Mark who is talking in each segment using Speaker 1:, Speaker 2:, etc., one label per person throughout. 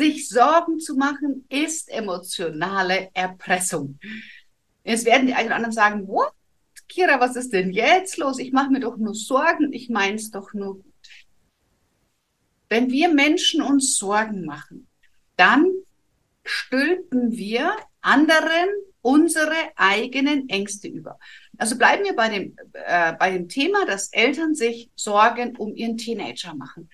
Speaker 1: Sich Sorgen zu machen ist emotionale Erpressung. Jetzt werden die einen oder anderen sagen, what? Kira, was ist denn jetzt los? Ich mache mir doch nur Sorgen, ich meine es doch nur gut. Wenn wir Menschen uns Sorgen machen, dann stülpen wir anderen unsere eigenen Ängste über. Also bleiben wir bei dem, äh, bei dem Thema, dass Eltern sich Sorgen um ihren Teenager machen.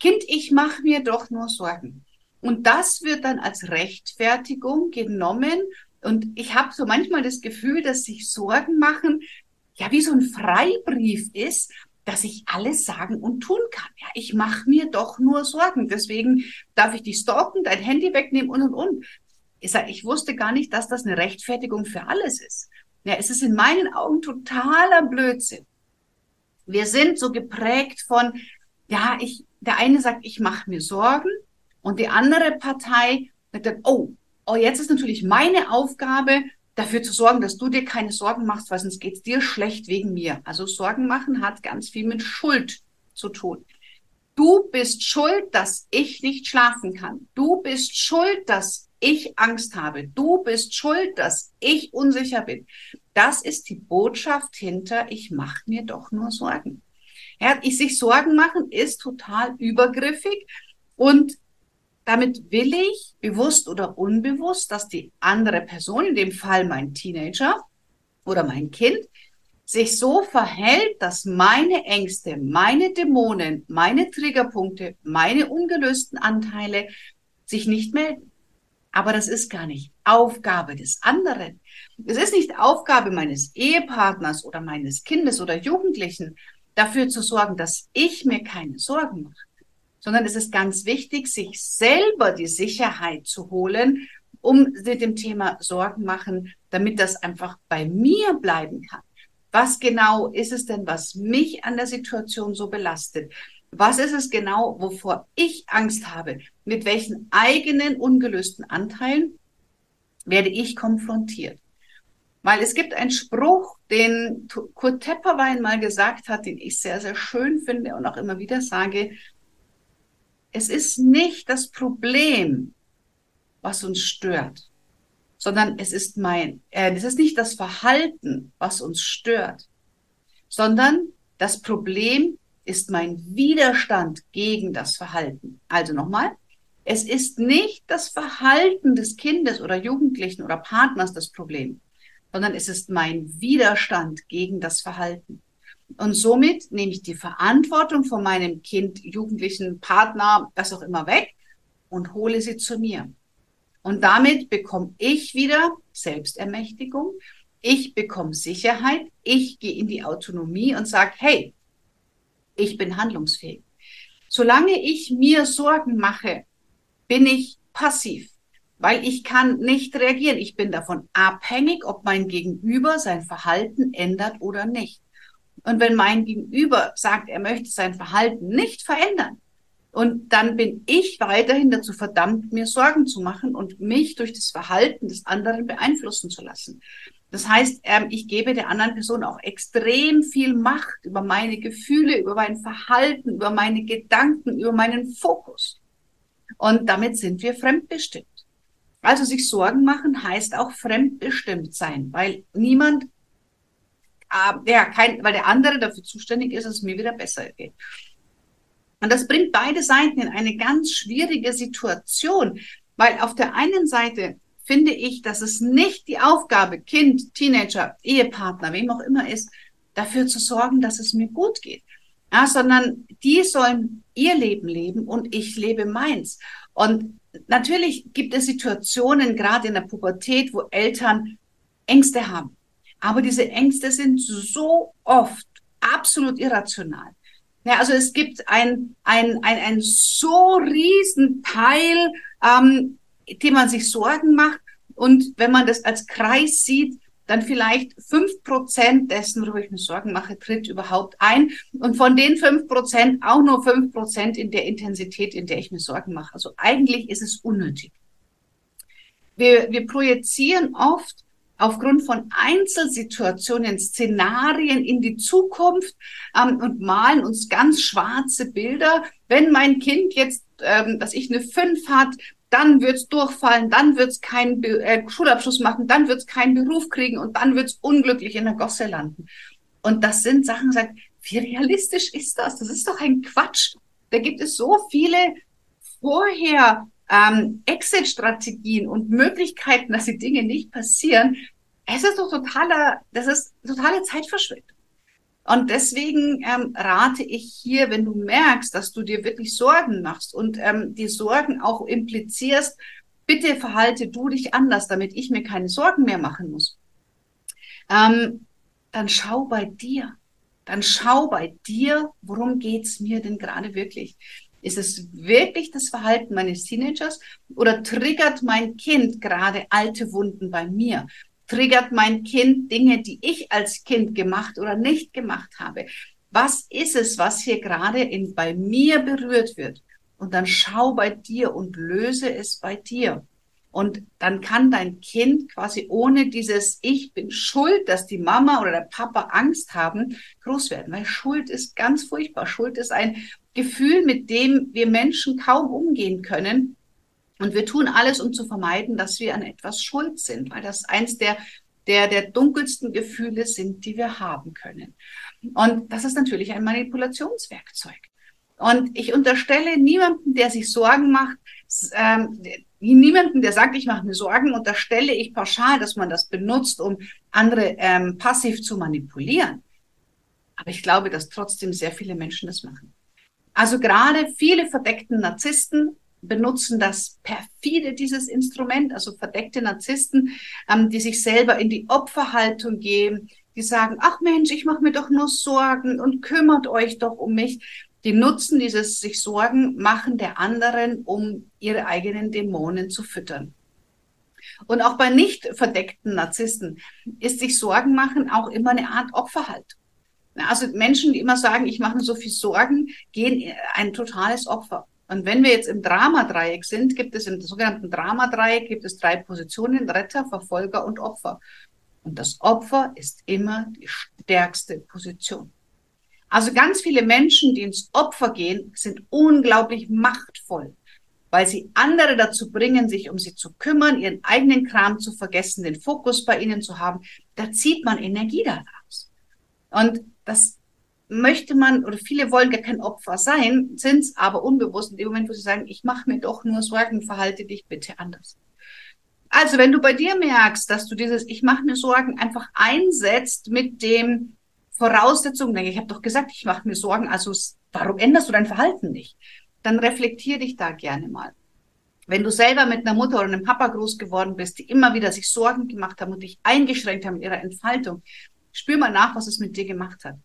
Speaker 1: Kind, ich mache mir doch nur Sorgen. Und das wird dann als Rechtfertigung genommen, und ich habe so manchmal das Gefühl, dass sich Sorgen machen, ja, wie so ein Freibrief ist, dass ich alles sagen und tun kann. Ja, ich mache mir doch nur Sorgen. Deswegen darf ich dich stalken, dein Handy wegnehmen und und und. Ich, sag, ich wusste gar nicht, dass das eine Rechtfertigung für alles ist. Ja, es ist in meinen Augen totaler Blödsinn. Wir sind so geprägt von, ja, ich, der eine sagt, ich mache mir Sorgen und die andere Partei sagt dann, oh, oh, jetzt ist natürlich meine Aufgabe, dafür zu sorgen, dass du dir keine Sorgen machst, weil sonst geht's dir schlecht wegen mir. Also Sorgen machen hat ganz viel mit Schuld zu tun. Du bist schuld, dass ich nicht schlafen kann. Du bist schuld, dass ich Angst habe. Du bist schuld, dass ich unsicher bin. Das ist die Botschaft hinter, ich mache mir doch nur Sorgen. Ja, ich sich Sorgen machen ist total übergriffig und damit will ich, bewusst oder unbewusst, dass die andere Person, in dem Fall mein Teenager oder mein Kind, sich so verhält, dass meine Ängste, meine Dämonen, meine Triggerpunkte, meine ungelösten Anteile sich nicht melden. Aber das ist gar nicht Aufgabe des anderen. Es ist nicht Aufgabe meines Ehepartners oder meines Kindes oder Jugendlichen, dafür zu sorgen, dass ich mir keine Sorgen mache sondern es ist ganz wichtig, sich selber die Sicherheit zu holen, um mit dem Thema Sorgen machen, damit das einfach bei mir bleiben kann. Was genau ist es denn, was mich an der Situation so belastet? Was ist es genau, wovor ich Angst habe? Mit welchen eigenen ungelösten Anteilen werde ich konfrontiert? Weil es gibt einen Spruch, den Kurt Tepperwein mal gesagt hat, den ich sehr, sehr schön finde und auch immer wieder sage, es ist nicht das Problem, was uns stört, sondern es ist mein, äh, es ist nicht das Verhalten, was uns stört, sondern das Problem ist mein Widerstand gegen das Verhalten. Also nochmal, es ist nicht das Verhalten des Kindes oder Jugendlichen oder Partners das Problem, sondern es ist mein Widerstand gegen das Verhalten. Und somit nehme ich die Verantwortung von meinem Kind, Jugendlichen, Partner, was auch immer weg und hole sie zu mir. Und damit bekomme ich wieder Selbstermächtigung. Ich bekomme Sicherheit. Ich gehe in die Autonomie und sage, hey, ich bin handlungsfähig. Solange ich mir Sorgen mache, bin ich passiv, weil ich kann nicht reagieren. Ich bin davon abhängig, ob mein Gegenüber sein Verhalten ändert oder nicht. Und wenn mein Gegenüber sagt, er möchte sein Verhalten nicht verändern, und dann bin ich weiterhin dazu verdammt, mir Sorgen zu machen und mich durch das Verhalten des anderen beeinflussen zu lassen. Das heißt, ähm, ich gebe der anderen Person auch extrem viel Macht über meine Gefühle, über mein Verhalten, über meine Gedanken, über meinen Fokus. Und damit sind wir fremdbestimmt. Also sich Sorgen machen heißt auch fremdbestimmt sein, weil niemand äh, ja, kein, weil der andere dafür zuständig ist, dass es mir wieder besser geht. Und das bringt beide Seiten in eine ganz schwierige Situation, weil auf der einen Seite finde ich, dass es nicht die Aufgabe, Kind, Teenager, Ehepartner, wem auch immer ist, dafür zu sorgen, dass es mir gut geht. Ja, sondern die sollen ihr Leben leben und ich lebe meins. Und natürlich gibt es Situationen, gerade in der Pubertät, wo Eltern Ängste haben. Aber diese Ängste sind so oft absolut irrational. Ja, also es gibt ein, ein, ein, ein so riesen Teil, ähm, dem man sich Sorgen macht. Und wenn man das als Kreis sieht, dann vielleicht fünf Prozent dessen, worüber ich mir Sorgen mache, tritt überhaupt ein. Und von den fünf Prozent auch nur fünf Prozent in der Intensität, in der ich mir Sorgen mache. Also eigentlich ist es unnötig. Wir, wir projizieren oft aufgrund von Einzelsituationen, Szenarien in die Zukunft ähm, und malen uns ganz schwarze Bilder. Wenn mein Kind jetzt, ähm, dass ich eine fünf hat, dann wird's durchfallen, dann wird's keinen äh, Schulabschluss machen, dann wird's keinen Beruf kriegen und dann wird's unglücklich in der Gosse landen. Und das sind Sachen, sagt, wie realistisch ist das? Das ist doch ein Quatsch. Da gibt es so viele vorher ähm, Exit-Strategien und Möglichkeiten, dass die Dinge nicht passieren. Es ist doch totaler, das ist totale Zeitverschwendung. Und deswegen ähm, rate ich hier, wenn du merkst, dass du dir wirklich Sorgen machst und ähm, die Sorgen auch implizierst, bitte verhalte du dich anders, damit ich mir keine Sorgen mehr machen muss. Ähm, dann schau bei dir. Dann schau bei dir, worum geht's mir denn gerade wirklich? Ist es wirklich das Verhalten meines Teenagers oder triggert mein Kind gerade alte Wunden bei mir? triggert mein Kind Dinge, die ich als Kind gemacht oder nicht gemacht habe? Was ist es, was hier gerade in, bei mir berührt wird? Und dann schau bei dir und löse es bei dir. Und dann kann dein Kind quasi ohne dieses Ich bin schuld, dass die Mama oder der Papa Angst haben, groß werden. Weil Schuld ist ganz furchtbar. Schuld ist ein Gefühl, mit dem wir Menschen kaum umgehen können. Und wir tun alles, um zu vermeiden, dass wir an etwas schuld sind, weil das eins der, der, der dunkelsten Gefühle sind, die wir haben können. Und das ist natürlich ein Manipulationswerkzeug. Und ich unterstelle niemanden, der sich Sorgen macht, ähm, niemanden, der sagt, ich mache mir Sorgen, unterstelle ich pauschal, dass man das benutzt, um andere ähm, passiv zu manipulieren. Aber ich glaube, dass trotzdem sehr viele Menschen das machen. Also gerade viele verdeckten Narzissten benutzen das perfide, dieses Instrument, also verdeckte Narzissten, ähm, die sich selber in die Opferhaltung geben, die sagen, ach Mensch, ich mache mir doch nur Sorgen und kümmert euch doch um mich. Die nutzen dieses sich Sorgen machen der anderen, um ihre eigenen Dämonen zu füttern. Und auch bei nicht verdeckten Narzissten ist sich Sorgen machen auch immer eine Art Opferhaltung. Also Menschen, die immer sagen, ich mache mir so viel Sorgen, gehen ein totales Opfer. Und wenn wir jetzt im Dramadreieck sind, gibt es im sogenannten Dramadreieck gibt es drei Positionen, Retter, Verfolger und Opfer. Und das Opfer ist immer die stärkste Position. Also ganz viele Menschen, die ins Opfer gehen, sind unglaublich machtvoll, weil sie andere dazu bringen, sich um sie zu kümmern, ihren eigenen Kram zu vergessen, den Fokus bei ihnen zu haben. Da zieht man Energie daraus. Und das möchte man oder viele wollen gar kein Opfer sein, sind es aber unbewusst in dem Moment, wo sie sagen, ich mache mir doch nur Sorgen, verhalte dich bitte anders. Also wenn du bei dir merkst, dass du dieses Ich mache mir Sorgen einfach einsetzt mit dem Voraussetzung, ich habe doch gesagt, ich mache mir Sorgen, also warum änderst du dein Verhalten nicht? Dann reflektier dich da gerne mal. Wenn du selber mit einer Mutter oder einem Papa groß geworden bist, die immer wieder sich Sorgen gemacht haben und dich eingeschränkt haben in ihrer Entfaltung, spür mal nach, was es mit dir gemacht hat.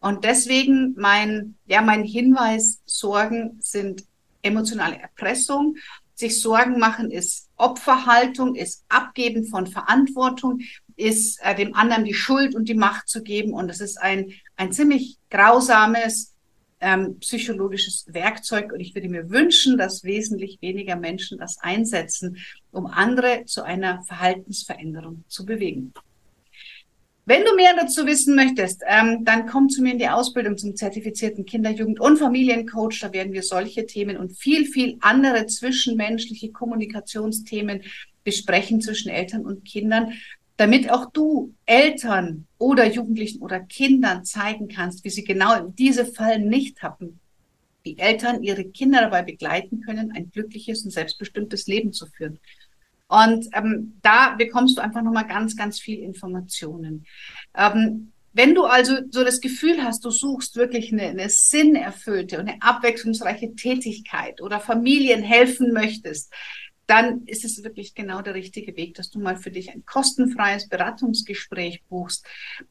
Speaker 1: Und deswegen mein, ja, mein Hinweis, Sorgen sind emotionale Erpressung. Sich Sorgen machen ist Opferhaltung, ist Abgeben von Verantwortung, ist äh, dem anderen die Schuld und die Macht zu geben. Und es ist ein, ein ziemlich grausames ähm, psychologisches Werkzeug. Und ich würde mir wünschen, dass wesentlich weniger Menschen das einsetzen, um andere zu einer Verhaltensveränderung zu bewegen. Wenn du mehr dazu wissen möchtest, ähm, dann komm zu mir in die Ausbildung zum zertifizierten Kinder-, Jugend- und Familiencoach. Da werden wir solche Themen und viel, viel andere zwischenmenschliche Kommunikationsthemen besprechen zwischen Eltern und Kindern, damit auch du Eltern oder Jugendlichen oder Kindern zeigen kannst, wie sie genau diese Fallen nicht haben, wie Eltern ihre Kinder dabei begleiten können, ein glückliches und selbstbestimmtes Leben zu führen. Und ähm, da bekommst du einfach nochmal ganz, ganz viel Informationen. Ähm, wenn du also so das Gefühl hast, du suchst wirklich eine, eine sinnerfüllte und eine abwechslungsreiche Tätigkeit oder Familien helfen möchtest, dann ist es wirklich genau der richtige Weg, dass du mal für dich ein kostenfreies Beratungsgespräch buchst.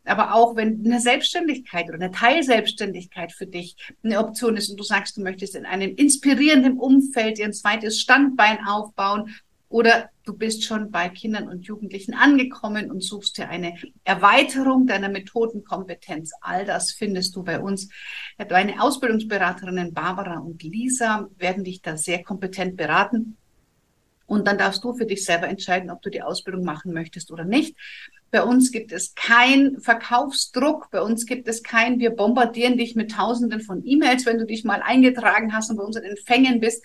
Speaker 1: Aber auch wenn eine Selbstständigkeit oder eine Teilselbstständigkeit für dich eine Option ist und du sagst, du möchtest in einem inspirierenden Umfeld dir ein zweites Standbein aufbauen oder du bist schon bei Kindern und Jugendlichen angekommen und suchst dir eine Erweiterung deiner Methodenkompetenz. All das findest du bei uns. Deine Ausbildungsberaterinnen Barbara und Lisa werden dich da sehr kompetent beraten. Und dann darfst du für dich selber entscheiden, ob du die Ausbildung machen möchtest oder nicht. Bei uns gibt es kein Verkaufsdruck. Bei uns gibt es kein, wir bombardieren dich mit Tausenden von E-Mails, wenn du dich mal eingetragen hast und bei unseren Empfängen bist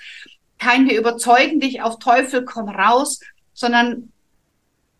Speaker 1: kein wir überzeugen dich auf Teufel komm raus, sondern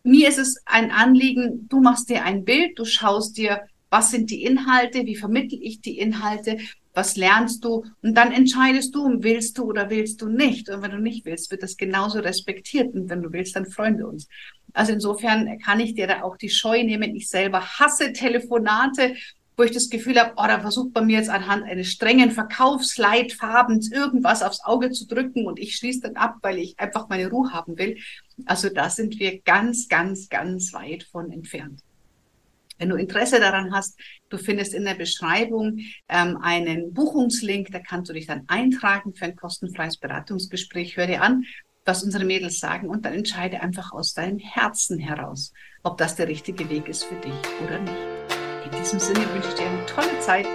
Speaker 1: mir ist es ein Anliegen, du machst dir ein Bild, du schaust dir, was sind die Inhalte, wie vermittel ich die Inhalte, was lernst du und dann entscheidest du, willst du oder willst du nicht. Und wenn du nicht willst, wird das genauso respektiert und wenn du willst, dann freuen wir uns. Also insofern kann ich dir da auch die Scheu nehmen. Ich selber hasse Telefonate wo ich das Gefühl habe, oh, da versucht man mir jetzt anhand eines strengen Verkaufsleitfarbens irgendwas aufs Auge zu drücken und ich schließe dann ab, weil ich einfach meine Ruhe haben will. Also da sind wir ganz, ganz, ganz weit von entfernt. Wenn du Interesse daran hast, du findest in der Beschreibung ähm, einen Buchungslink, da kannst du dich dann eintragen für ein kostenfreies Beratungsgespräch. Hör dir an, was unsere Mädels sagen und dann entscheide einfach aus deinem Herzen heraus, ob das der richtige Weg ist für dich oder nicht. In diesem Sinne wünsche ich dir eine tolle Zeit